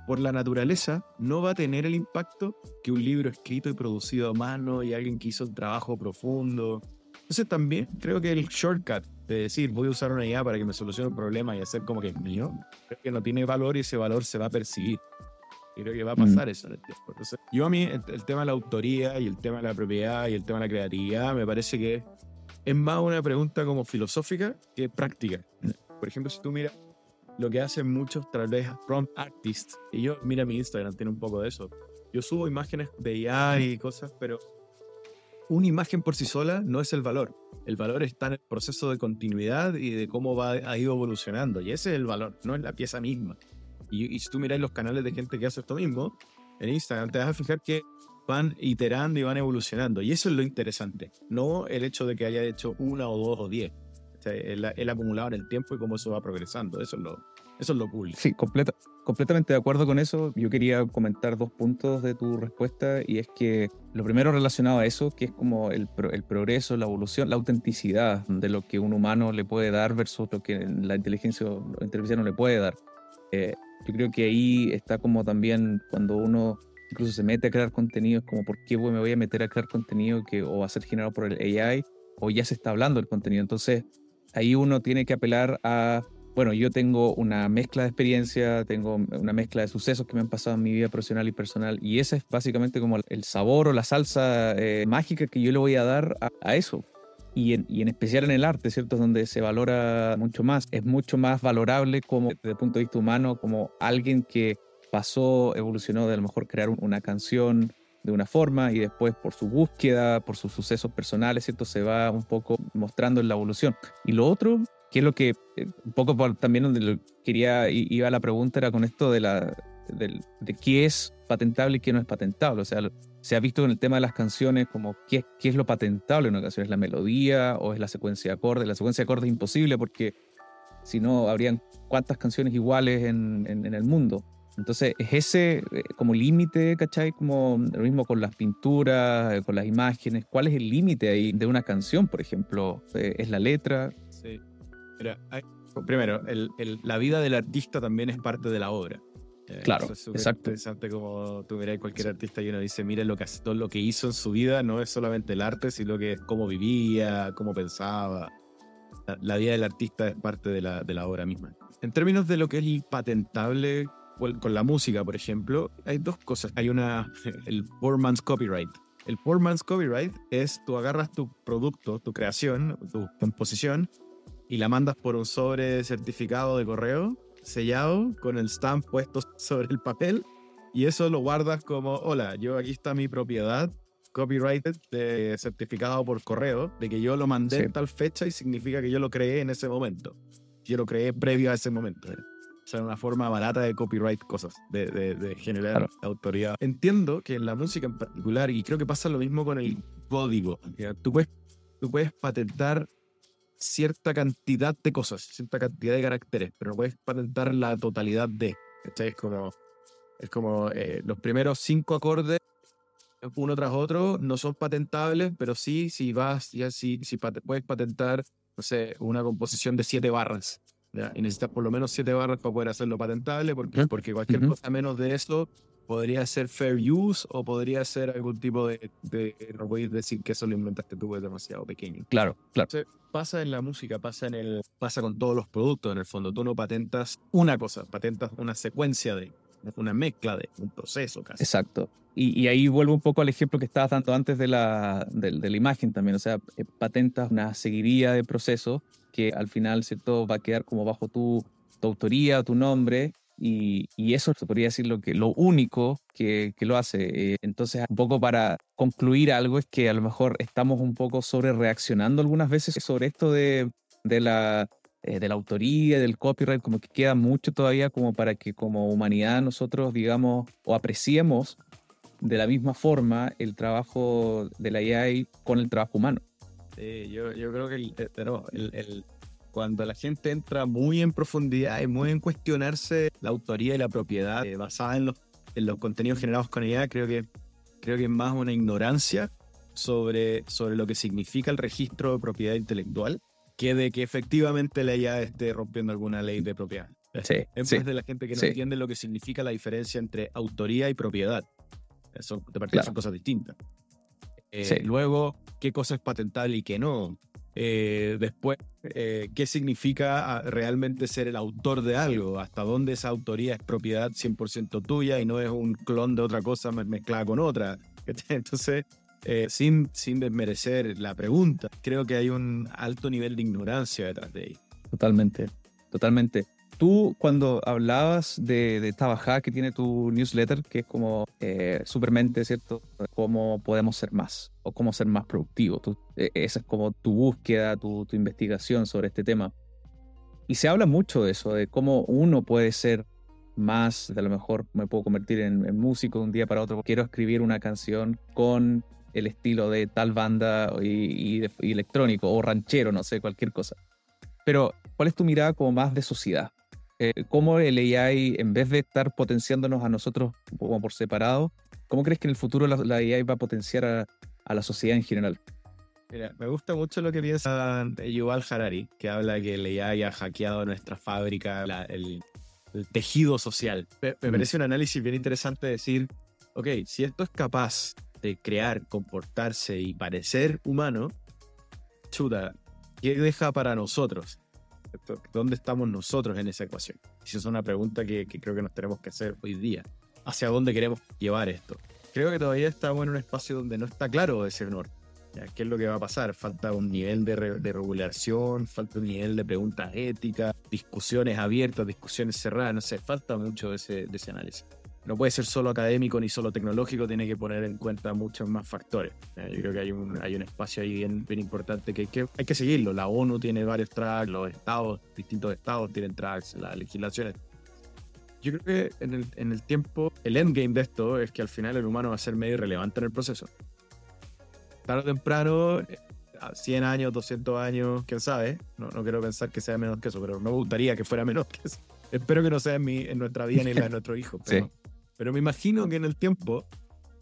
por la naturaleza, no va a tener el impacto que un libro escrito y producido a mano y alguien que hizo un trabajo profundo. Entonces también creo que el shortcut de decir voy a usar una IA para que me solucione un problema y hacer como que es mío, creo que no tiene valor y ese valor se va a percibir creo que va a pasar eso en el tiempo. Entonces, yo a mí el, tema de la autoría y el tema de la propiedad y el tema de la creatividad me parece que es más una pregunta como filosófica que práctica. Por ejemplo, si tú miras lo que hacen muchos, tal vez, prompt artists, y yo, mira mi Instagram, tiene un poco de eso. Yo subo imágenes de IA y cosas, pero una imagen por sí sola no es el valor. El valor está en el proceso de continuidad y de cómo va, ha ido evolucionando. Y ese es el valor, no es la pieza misma. Y, si tú miras los canales de gente que hace esto mismo, en Instagram, te vas a fijar que van iterando y van evolucionando. Y eso es lo interesante, no el hecho de que haya hecho una o dos o diez. El, acumulado en el tiempo y cómo eso va progresando. Eso es lo, eso es lo cool. Sí, completa, completamente de acuerdo con eso. Yo quería comentar dos puntos de tu respuesta y es que lo primero relacionado a eso, que es como el, el progreso, la evolución, la autenticidad de lo que un humano le puede dar versus lo que la inteligencia artificial no le puede dar. Eh, yo creo que ahí está como también cuando uno incluso se mete a crear contenido, como por qué me voy a meter a crear contenido que o va a ser generado por el AI o ya se está hablando del contenido. Entonces ahí uno tiene que apelar a, bueno, yo tengo una mezcla de experiencia, tengo una mezcla de sucesos que me han pasado en mi vida profesional y personal y ese es básicamente como el sabor o la salsa eh, mágica que yo le voy a dar a eso y en, especial en el arte, ¿cierto? Donde se valora mucho más. Es mucho más valorable como, desde el punto de vista humano, como alguien que pasó, evolucionó de a lo mejor crear una canción de una forma y después por su búsqueda, por sus sucesos personales, ¿cierto? Se va un poco mostrando en la evolución. Y lo otro, que es lo que eh, un poco también donde quería, iba la pregunta, era con esto de la de, de qué es patentable y qué no es patentable. O sea, se ha visto en el tema de las canciones como qué, qué es lo patentable en una canción, ¿es la melodía o es la secuencia de acordes? La secuencia de acordes es imposible porque si no, habrían cuántas canciones iguales en, en, el mundo. Entonces, es ese eh, como límite, ¿cachai? Como lo mismo con las pinturas, eh, con las imágenes. ¿Cuál es el límite ahí de una canción, por ejemplo? Eh, ¿Es la letra? Sí. Mira, primero, el, la vida del artista también es parte de la obra. Eh, claro, es exacto. interesante como tú miras cualquier artista y uno dice, mira lo que todo lo que hizo en su vida no es solamente el arte, sino que es cómo vivía, cómo pensaba. La, vida del artista es parte de la, de la obra misma. En términos de lo que es patentable con la música, por ejemplo, hay dos cosas. Hay una, el poor man's copyright. El poor man's copyright es tú agarras tu producto, tu creación, tu composición y la mandas por un sobre certificado de correo sellado con el stamp puesto sobre el papel y eso lo guardas como, hola, yo aquí está mi propiedad copyrighted, de, certificado por correo, de que yo lo mandé en tal fecha y significa que yo lo creé en ese momento. Yo lo creé previo a ese momento. O sea, una forma barata de copyright cosas, de, de, generar autoridad. Entiendo que en la música en particular, y creo que pasa lo mismo con el código, Tú, puedes, tú puedes patentar cierta cantidad de cosas, cierta cantidad de caracteres, pero no puedes patentar la totalidad de. Es como, es como eh, los primeros cinco acordes, uno tras otro, no son patentables, pero sí, si vas, ya si, si puedes patentar, no sé, una composición de siete barras. Y necesitas por lo menos siete barras para poder hacerlo patentable, porque, porque cualquier cosa menos de eso podría ser fair use o podría ser algún tipo de, no podéis decir que eso lo inventaste tú, es demasiado pequeño. Claro, claro. pasa en la música, pasa en el, pasa con todos los productos en el fondo. Tú no patentas una cosa, patentas una secuencia de, una mezcla de un proceso casi. Exacto. Y, ahí vuelvo un poco al ejemplo que estabas dando antes de la, de, la imagen también. O sea, eh, patentas una seguiría de procesos que al final, ¿cierto? Va a quedar como bajo tu, tu autoría, tu nombre, y, eso se podría decir lo, que, lo único que, que lo hace. Eh, entonces, un poco para concluir algo es que a lo mejor estamos un poco sobre reaccionando algunas veces sobre esto de, de la, eh, de la autoría, del copyright, como que queda mucho todavía como para que como humanidad nosotros digamos o apreciemos de la misma forma el trabajo de la AI con el trabajo humano. Sí, yo, yo creo que el cuando la gente entra muy en profundidad y muy en cuestionarse la autoría y la propiedad eh, basada en los en los contenidos generados con IA, creo que, creo que es más una ignorancia sobre, sobre lo que significa el registro de propiedad intelectual que de que efectivamente la IA esté rompiendo alguna ley de propiedad. Sí, en vez de la gente que no entiende lo que significa la diferencia entre autoría y propiedad. Eso de partida son cosas distintas. Eh, luego, qué cosa es patentable y qué no. Eh, después, eh, qué significa ah, realmente ser el autor de algo, hasta dónde esa autoría es propiedad 100% tuya y no es un clon de otra cosa mezclada con otra. Entonces, sin, sin desmerecer la pregunta, creo que hay un alto nivel de ignorancia detrás de ella. Totalmente, totalmente. Tú cuando hablabas de, esta bajada que tiene tu newsletter, que es como eh, supermente, ¿cierto? Cómo podemos ser más o cómo ser más productivos. E, esa es como tu búsqueda, tu, investigación sobre este tema. Y se habla mucho de eso, de cómo uno puede ser más, de a lo mejor me puedo convertir en, músico de un día para otro. Quiero escribir una canción con el estilo de tal banda y, y electrónico o ranchero, no sé, cualquier cosa. Pero, ¿cuál es tu mirada como más de sociedad? eh, cómo el AI, en vez de estar potenciándonos a nosotros como por separado, ¿cómo crees que en el futuro la, AI va a potenciar a, la sociedad en general? Mira, me gusta mucho lo que piensa Yuval Harari, que habla que el AI ha hackeado nuestra fábrica, el, tejido social. Me, me, mm. parece un análisis bien interesante decir, ok, si esto es capaz de crear, comportarse y parecer humano, chuta, ¿qué deja para nosotros? ¿Dónde estamos nosotros en esa ecuación? Esa es una pregunta que, creo que nos tenemos que hacer hoy día. ¿Hacia dónde queremos llevar esto? Creo que todavía estamos en un espacio donde no está claro ese norte. ¿Qué es lo que va a pasar? Falta un nivel de, regulación, falta un nivel de preguntas éticas, discusiones abiertas, discusiones cerradas, no sé, falta mucho de ese, de ese análisis no puede ser solo académico ni solo tecnológico, tiene que poner en cuenta muchos más factores. Yo creo que hay un, hay un espacio ahí bien, bien importante que hay, que hay que seguirlo. La ONU tiene varios tracks, los estados, distintos estados tienen tracks, las legislaciones. Yo creo que en el, en el tiempo, el endgame de esto es que al final el humano va a ser medio irrelevante en el proceso. Tarde o temprano, 100 años, 200 años, quién sabe. No, no quiero pensar que sea menos que eso, pero me gustaría que fuera menos que eso. Espero que no sea en, mi, en nuestra vida ni la de nuestro hijo. Pero, pero me imagino que en el tiempo,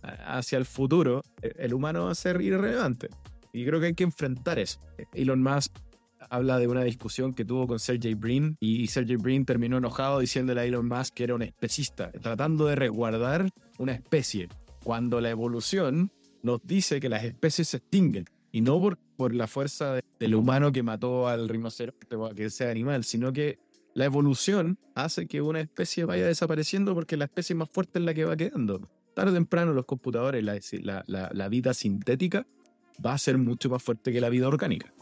hacia el futuro, e, el humano va a ser irrelevante. Y creo que hay que enfrentar eso. Elon Musk habla de una discusión que tuvo con Sergey Brin y Sergey Brin terminó enojado diciéndole a Elon Musk que era un especista, tratando de resguardar una especie, cuando la evolución nos dice que las especies se extinguen y no por, por la fuerza del humano que mató al rinoceronte o a que sea animal, sino que la evolución hace que una especie vaya desapareciendo porque la especie más fuerte es la que va quedando. Tarde o temprano los computadores, la, la, vida sintética va a ser mucho más fuerte que la vida orgánica.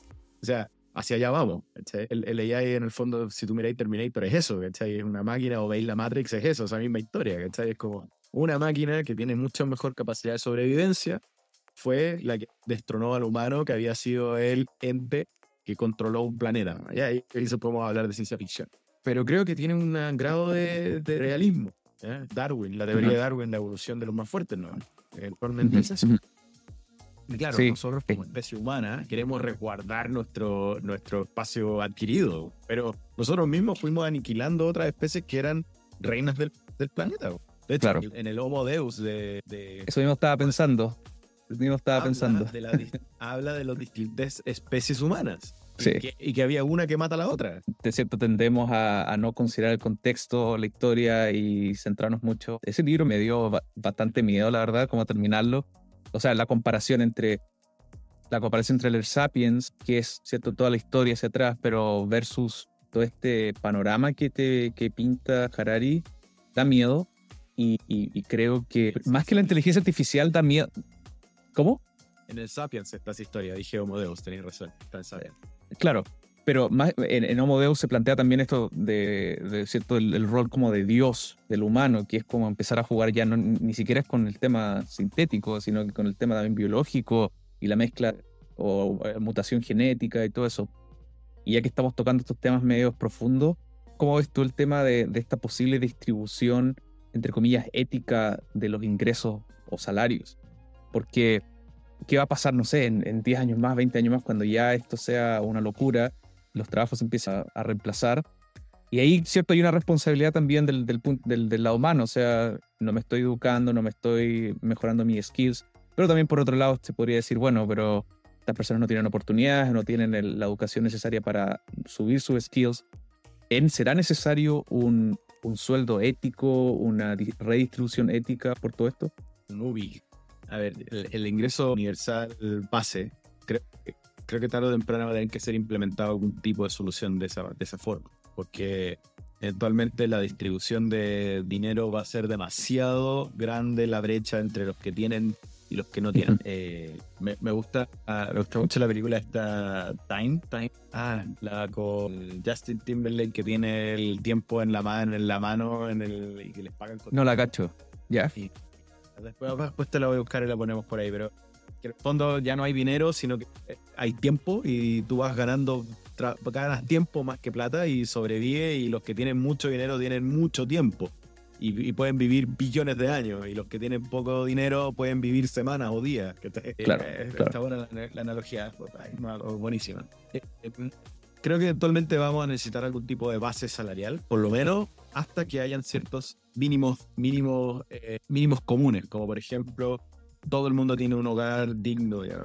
O sea, hacia allá vamos. El, el, AI en el fondo, si tú miráis Terminator, es eso, ¿cachai? Es una máquina o veis la Matrix, es eso, esa misma historia, ¿cachai? Es como una máquina que tiene mucha mejor capacidad de sobrevivencia, fue la que destronó al humano que había sido el ente que controló un planeta. Y ahí, ahí podemos hablar de ciencia ficción pero creo que tiene un grado de, realismo. Darwin, la teoría de Darwin, la evolución de los más fuertes, ¿no? Actualmente es eso. claro, nosotros como especie humana queremos resguardar nuestro, nuestro espacio adquirido, pero nosotros mismos fuimos aniquilando otras especies que eran reinas del, del planeta. De hecho, en el Homo Deus de, Eso mismo estaba pensando. Eso mismo estaba habla pensando. De la, habla de las distintas especies humanas. Y, que, había una que mata a la otra. De cierto, tendemos a, no considerar el contexto, la historia y centrarnos mucho. Ese libro me dio bastante miedo, la verdad, cómo terminarlo. O sea, la comparación entre la comparación entre el Sapiens, que es cierto toda la historia hacia atrás, pero versus todo este panorama que te que pinta Harari, da miedo. Y, y creo que más que la inteligencia artificial da miedo. ¿Cómo? En el Sapiens está esa historia, dije Homo Deus, tenéis razón, está en Sapiens. Claro, pero más, en, Homo Deus se plantea también esto de, cierto el, rol como de Dios del humano, que es como empezar a jugar ya ni siquiera con el tema sintético, sino con el tema también biológico y la mezcla o, eh, mutación genética y todo eso. Y ya que estamos tocando estos temas medios profundos, ¿cómo ves tú el tema de, de esta posible distribución, entre comillas, ética de los ingresos o salarios? Porque ¿qué va a pasar, no sé, en, 10 años más, 20 años más, cuando ya esto sea una locura, los trabajos empiezan a, reemplazar? Y ahí, cierto, hay una responsabilidad también del, del, del, del, lado humano, o sea, no me estoy educando, no me estoy mejorando mis skills, pero también por otro lado se podría decir, bueno, pero estas personas no tienen oportunidades, no tienen la educación necesaria para subir sus skills. ¿Será necesario un, un sueldo ético, una redistribución ética por todo esto? Ubi. A ver, el, ingreso universal base, creo, creo que tarde o temprano va a tener que ser implementado algún tipo de solución de esa, de esa forma, porque eventualmente la distribución de dinero va a ser demasiado grande la brecha entre los que tienen y los que no tienen. Eh, me, me, gusta, ah, me gusta mucho la película esta Time, Time, ah, la con Justin Timberlake que tiene el tiempo en la mano, en la mano, en el y que les pagan. no la cacho, ya. Después, después te la voy a buscar y la ponemos por ahí, pero en el fondo ya no hay dinero, sino que eh, hay tiempo y tú vas ganando, ganas tiempo más que plata y sobrevive y los que tienen mucho dinero tienen mucho tiempo y, pueden vivir billones de años y los que tienen poco dinero pueden vivir semanas o días. Que eh, claro, Está buena la, analogía, buenísima. Eh, eh, creo que actualmente vamos a necesitar algún tipo de base salarial, por lo menos hasta que hayan ciertos mínimos, mínimos, mínimos comunes, como por ejemplo todo el mundo tiene un hogar digno, ya,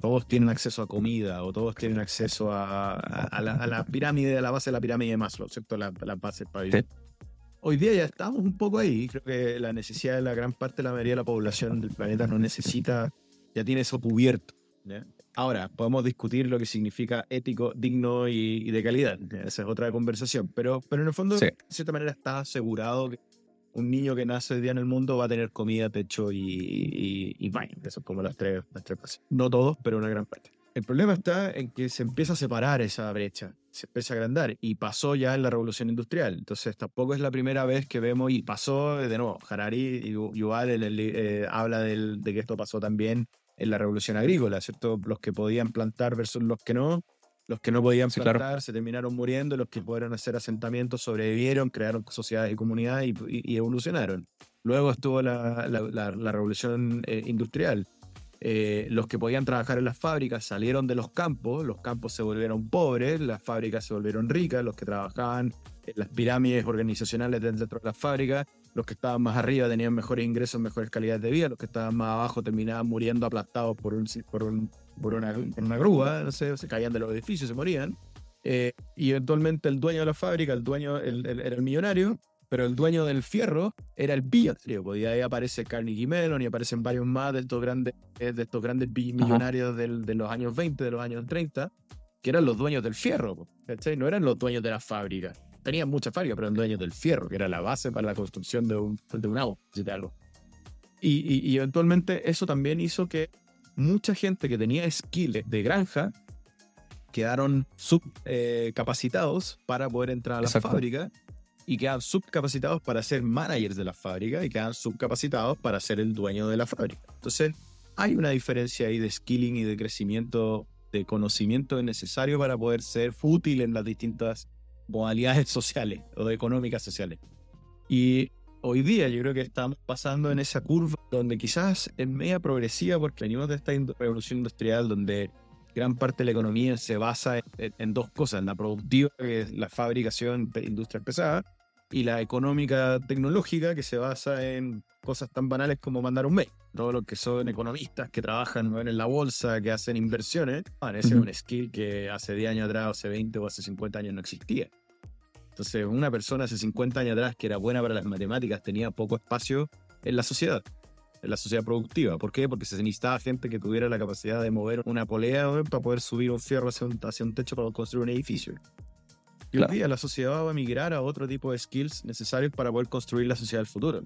todos tienen acceso a comida o todos tienen acceso a, a, la, pirámide, a la base de la pirámide de Maslow, ¿cierto? La, la base para vivir hoy día ya estamos un poco ahí. Creo que la necesidad de la gran parte de la mayoría de la población del planeta no necesita, ya tiene eso cubierto. Ahora, podemos discutir lo que significa ético, digno y, de calidad. Esa es otra conversación. Pero, pero en el fondo, de cierta manera, está asegurado que un niño que nace hoy día en el mundo va a tener comida, techo y, y, baño. Eso es como las tres, las tres cosas. No todos, pero una gran parte. El problema está en que se empieza a separar esa brecha, se empieza a agrandar y pasó ya en la revolución industrial. Entonces tampoco es la primera vez que vemos y pasó de nuevo. Harari y Yuval eh, habla de que esto pasó también en la revolución agrícola, ¿cierto? Los que podían plantar versus los que no. Los que no podían plantar se terminaron muriendo, los que pudieron hacer asentamientos sobrevivieron, crearon sociedades y comunidades y, evolucionaron. Luego estuvo la, revolución eh, industrial eh, los que podían trabajar en las fábricas salieron de los campos, los campos se volvieron pobres, las fábricas se volvieron ricas, los que trabajaban en las pirámides organizacionales dentro de las fábricas, los que estaban más arriba tenían mejores ingresos, mejores calidades de vida, los que estaban más abajo terminaban muriendo aplastados por, un, por, por, una, una, grúa, no sé, se caían de los edificios, se morían. Eh, y eventualmente el dueño de la fábrica, el dueño era el millonario, pero el dueño del fierro era el billonario. Pues, y ahí aparece Carnegie Mellon y aparecen varios más de estos grandes, eh, de estos grandes millonarios del, de los años 20, de los años 30, que eran los dueños del fierro. Pues, no eran los dueños de la fábrica. Tenían muchas fábricas, pero eran dueños del fierro, que era la base para la construcción de un, de un auto, algo. Y, y, eventualmente eso también hizo que mucha gente que tenía skills de granja quedaron subcapacitados eh, para poder entrar a la fábrica y quedan subcapacitados para ser managers de la fábrica y quedan subcapacitados para ser el dueño de la fábrica. Entonces, hay una diferencia ahí de skilling y de crecimiento, de conocimiento necesario para poder ser útil en las distintas modalidades sociales o económicas sociales. Y hoy día yo creo que estamos pasando en esa curva donde quizás es media progresiva porque venimos de esta revolución industrial donde gran parte de la economía se basa en, en dos cosas, en la productiva, que es la fabricación industrial pesada, y la económica tecnológica que se basa en cosas tan banales como mandar un mail. Todos los que son economistas, que trabajan en la bolsa, que hacen inversiones, ese es un skill que hace 10 años atrás, hace 20 o hace 50 años no existía. Entonces, una persona hace 50 años atrás que era buena para las matemáticas tenía poco espacio en la sociedad, en la sociedad productiva. ¿Por qué? Porque se necesitaba gente que tuviera la capacidad de mover una polea para poder subir un fierro hacia un, hacia un techo para construir un edificio. Y hoy día la sociedad va a migrar a otro tipo de skills necesarios para poder construir la sociedad del futuro.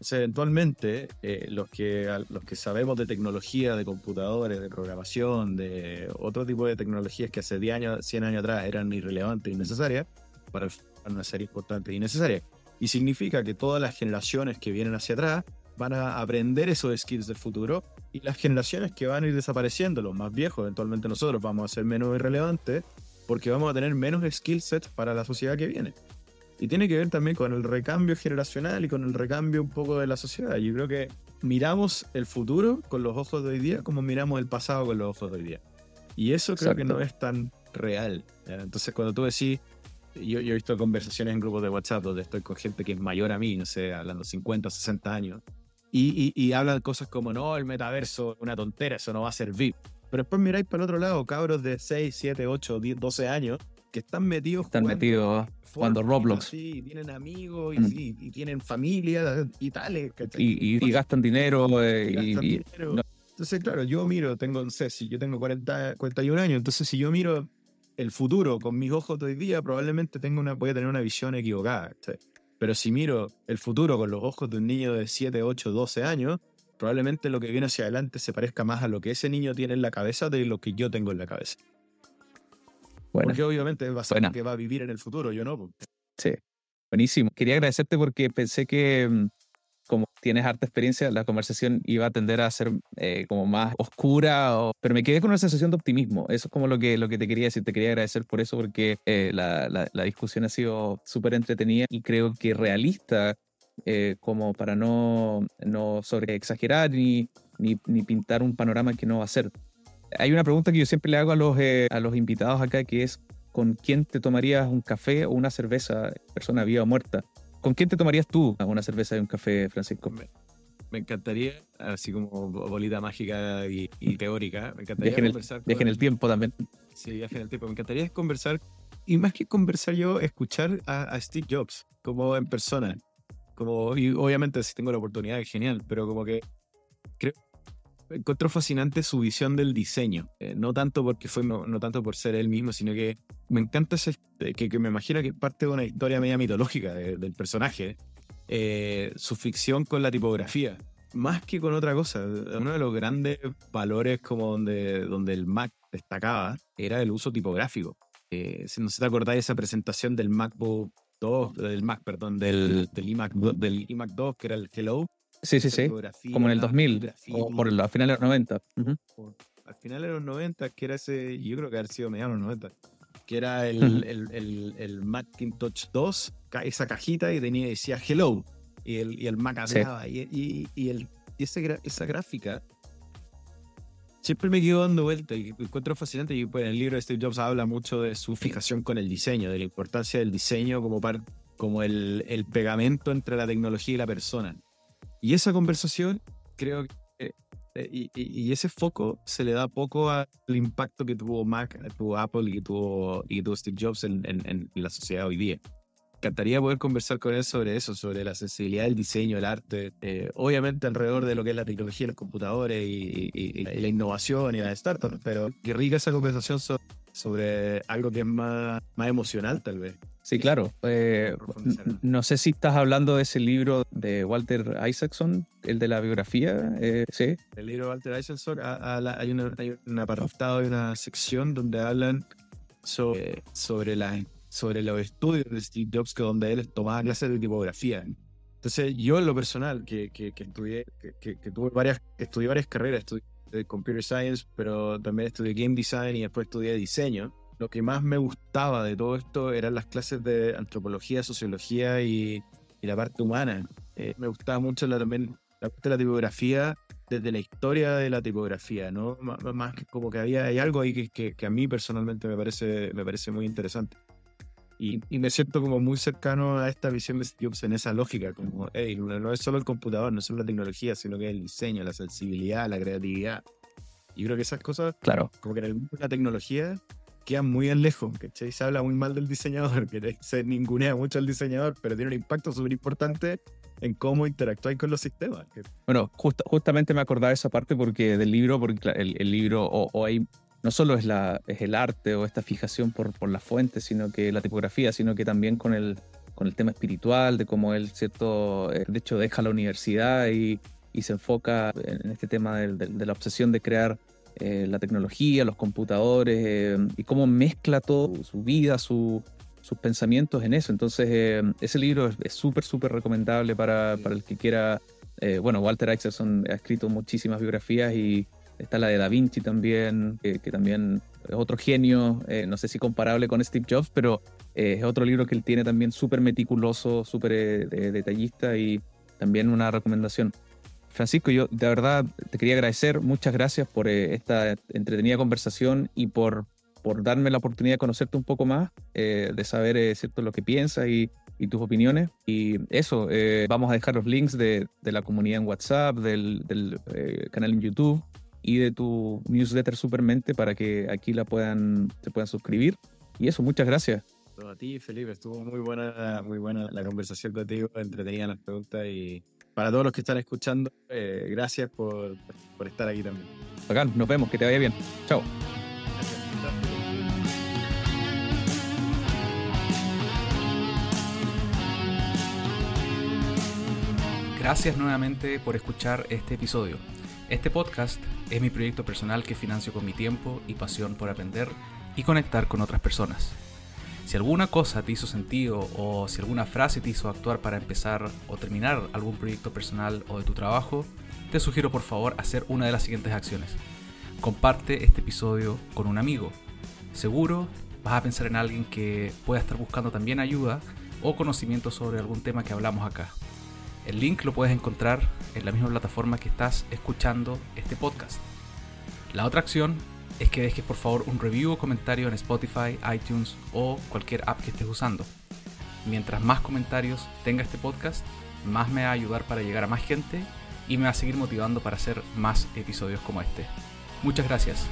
O sea, eventualmente, eh, los, que, los que sabemos de tecnología, de computadores, de programación, de otro tipo de tecnologías que hace 10 años, 100 años atrás eran irrelevantes y necesarias, para, una serie importante y necesaria. Y significa que todas las generaciones que vienen hacia atrás van a aprender esos skills del futuro y las generaciones que van a ir desapareciendo, los más viejos, eventualmente nosotros vamos a ser menos irrelevantes porque vamos a tener menos skill sets para la sociedad que viene. Y tiene que ver también con el recambio generacional y con el recambio un poco de la sociedad. Yo creo que miramos el futuro con los ojos de hoy día como miramos el pasado con los ojos de hoy día. Y eso creo que no es tan real. Entonces cuando tú decís, yo, he visto conversaciones en grupos de WhatsApp donde estoy con gente que es mayor a mí, no sé, hablando 50, 60 años, y, y, hablan cosas como, no, el metaverso, una tontera, eso no va a servir. Pero después miráis para el otro lado, cabros de 6, 7, 8, 10, 12 años, que están metidos están metidos cuando Roblox. Sí, tienen amigos mm. y, tienen familia y tales. Y, gastan dinero. Eh, y, Entonces, claro, yo miro, tengo, no sé, si yo tengo 40, 41 años, entonces si yo miro el futuro con mis ojos de hoy día, probablemente tengo una, voy a tener una visión equivocada. Pero si miro el futuro con los ojos de un niño de 7, 8, 12 años, probablemente lo que viene hacia adelante se parezca más a lo que ese niño tiene en la cabeza de lo que yo tengo en la cabeza. Porque obviamente va a ser que va a vivir en el futuro, yo no. Sí, buenísimo. Quería agradecerte porque pensé que mm, como tienes harta experiencia, la conversación iba a tender a ser eh, como más oscura, pero me quedé con una sensación de optimismo. Eso es como lo que, lo que te quería decir. Te quería agradecer por eso, porque eh, la, la, discusión ha sido súper entretenida y creo que realista, eh, como para no, no sobre exagerar ni, ni, ni, pintar un panorama que no va a ser. Hay una pregunta que yo siempre le hago a los, a los invitados acá, que es, ¿con quién te tomarías un café o una cerveza, persona viva o muerta? ¿Con quién te tomarías tú una cerveza y un café, Francisco? Me, encantaría, así como bolita mágica y, teórica, me encantaría conversar. El, en el tiempo también. Sí, viaje en el tiempo. Me encantaría conversar, y más que conversar yo, escuchar a, Steve Jobs, como en persona. Como, y obviamente si tengo la oportunidad, es genial, pero como que encuentro fascinante su visión del diseño. Eh, no tanto porque fue, no, tanto por ser él mismo, sino que me encanta ese, que, que me imagino que parte de una historia media mitológica del personaje, eh, su ficción con la tipografía. Más que con otra cosa, uno de los grandes valores como donde, donde el Mac destacaba era el uso tipográfico. Eh, si no se te acordáis esa presentación del MacBook 2, del Mac, perdón, del, del, iMac, del iMac 2, que era el Hello, Sí, sí, sí. Como en el 2000, o por el, al final de los 90. Al final de los 90, que era ese, yo creo que haber sido mediados de los 90, que era el, el, el, el, Macintosh 2, esa cajita y tenía, decía hello, y el, y el Mac hablaba, y, y, y, el, y ese, esa gráfica siempre me quedo dando vuelta y encuentro fascinante. Y pues, en el libro de Steve Jobs habla mucho de su fijación con el diseño, de la importancia del diseño como, par, como el, el pegamento entre la tecnología y la persona. Y esa conversación, creo que, eh, y, ese foco se le da poco al impacto que tuvo Mac, tuvo Apple y que tuvo, y tuvo Steve Jobs en, en, la sociedad hoy día. Encantaría poder conversar con él sobre eso, sobre la sensibilidad del diseño, el arte, eh, obviamente alrededor de lo que es la tecnología, los computadores y, la innovación y las startups, pero qué rica esa conversación sobre algo que es más, más emocional tal vez. Sí, claro. Eh, no sé si estás hablando de ese libro de Walter Isaacson, el de la biografía, eh, ¿sí? El libro de Walter Isaacson, hay, una, hay un apartado, hay una sección donde hablan sobre, sobre, la, sobre los estudios de Steve Jobs, que donde él tomaba clases de tipografía. Entonces, yo en lo personal, que, que, que estudié, que, que, tuve varias, estudié varias carreras, estudié Computer Science, pero también estudié Game Design y después estudié Diseño lo que más me gustaba de todo esto eran las clases de antropología, sociología y, la parte humana. Eh, me gustaba mucho la, también la parte de la tipografía desde la historia de la tipografía, ¿no? más que como que había hay algo ahí que, que, a mí personalmente me parece, me parece muy interesante. Y, y, me siento como muy cercano a esta visión de Steve Jobs en esa lógica, como, hey, no, es solo el computador, no es solo la tecnología, sino que es el diseño, la sensibilidad, la creatividad. Y creo que esas cosas, claro. como que en el mundo de la tecnología, quedan muy lejos, ¿cachai? Se habla muy mal del diseñador, que se ningunea mucho al diseñador, pero tiene un impacto súper importante en cómo interactúan con los sistemas. Bueno, justamente me acordaba de esa parte porque del libro, porque el, libro o, hay, no solo es, la, es el arte o esta fijación por, por la fuente, sino que la tipografía, sino que también con el, con el tema espiritual, de cómo él, cierto, eh, de hecho deja la universidad y, y se enfoca en este tema de la obsesión de crear eh, la tecnología, los computadores eh, y cómo mezcla todo su vida, sus pensamientos en eso. Entonces, eh, ese libro es súper, súper recomendable para, para, el que quiera. bueno, Walter Isaacson ha escrito muchísimas biografías y está la de Da Vinci también, que, también es otro genio, no sé si comparable con Steve Jobs, pero es otro libro que él tiene también súper meticuloso, súper detallista y también una recomendación. Francisco, yo de verdad te quería agradecer, muchas gracias por eh, esta entretenida conversación y por por darme la oportunidad de conocerte un poco más, eh, de saber eh, cierto lo que piensas y, tus opiniones. Y eso, eh, vamos a dejar los links de, de, la comunidad en WhatsApp, del, del canal en YouTube y de tu newsletter Supermente para que aquí la puedan, se puedan suscribir. Y eso, muchas gracias. A ti, Felipe, estuvo muy buena, muy buena la conversación contigo, entretenida las preguntas y para todos los que están escuchando, gracias por, por estar aquí también. Bacán, nos vemos, que te vaya bien. Chao. Gracias nuevamente por escuchar este episodio. Este podcast es mi proyecto personal que financio con mi tiempo y pasión por aprender y conectar con otras personas. Si alguna cosa te hizo sentido o si alguna frase te hizo actuar para empezar o terminar algún proyecto personal o de tu trabajo, te sugiero por favor hacer una de las siguientes acciones. Comparte este episodio con un amigo. Seguro vas a pensar en alguien que pueda estar buscando también ayuda o conocimiento sobre algún tema que hablamos acá. El link lo puedes encontrar en la misma plataforma que estás escuchando este podcast. La otra acción es que dejes por favor un review o comentario en Spotify, iTunes o cualquier app que estés usando. Mientras más comentarios tenga este podcast, más me va a ayudar para llegar a más gente y me va a seguir motivando para hacer más episodios como este. Muchas gracias.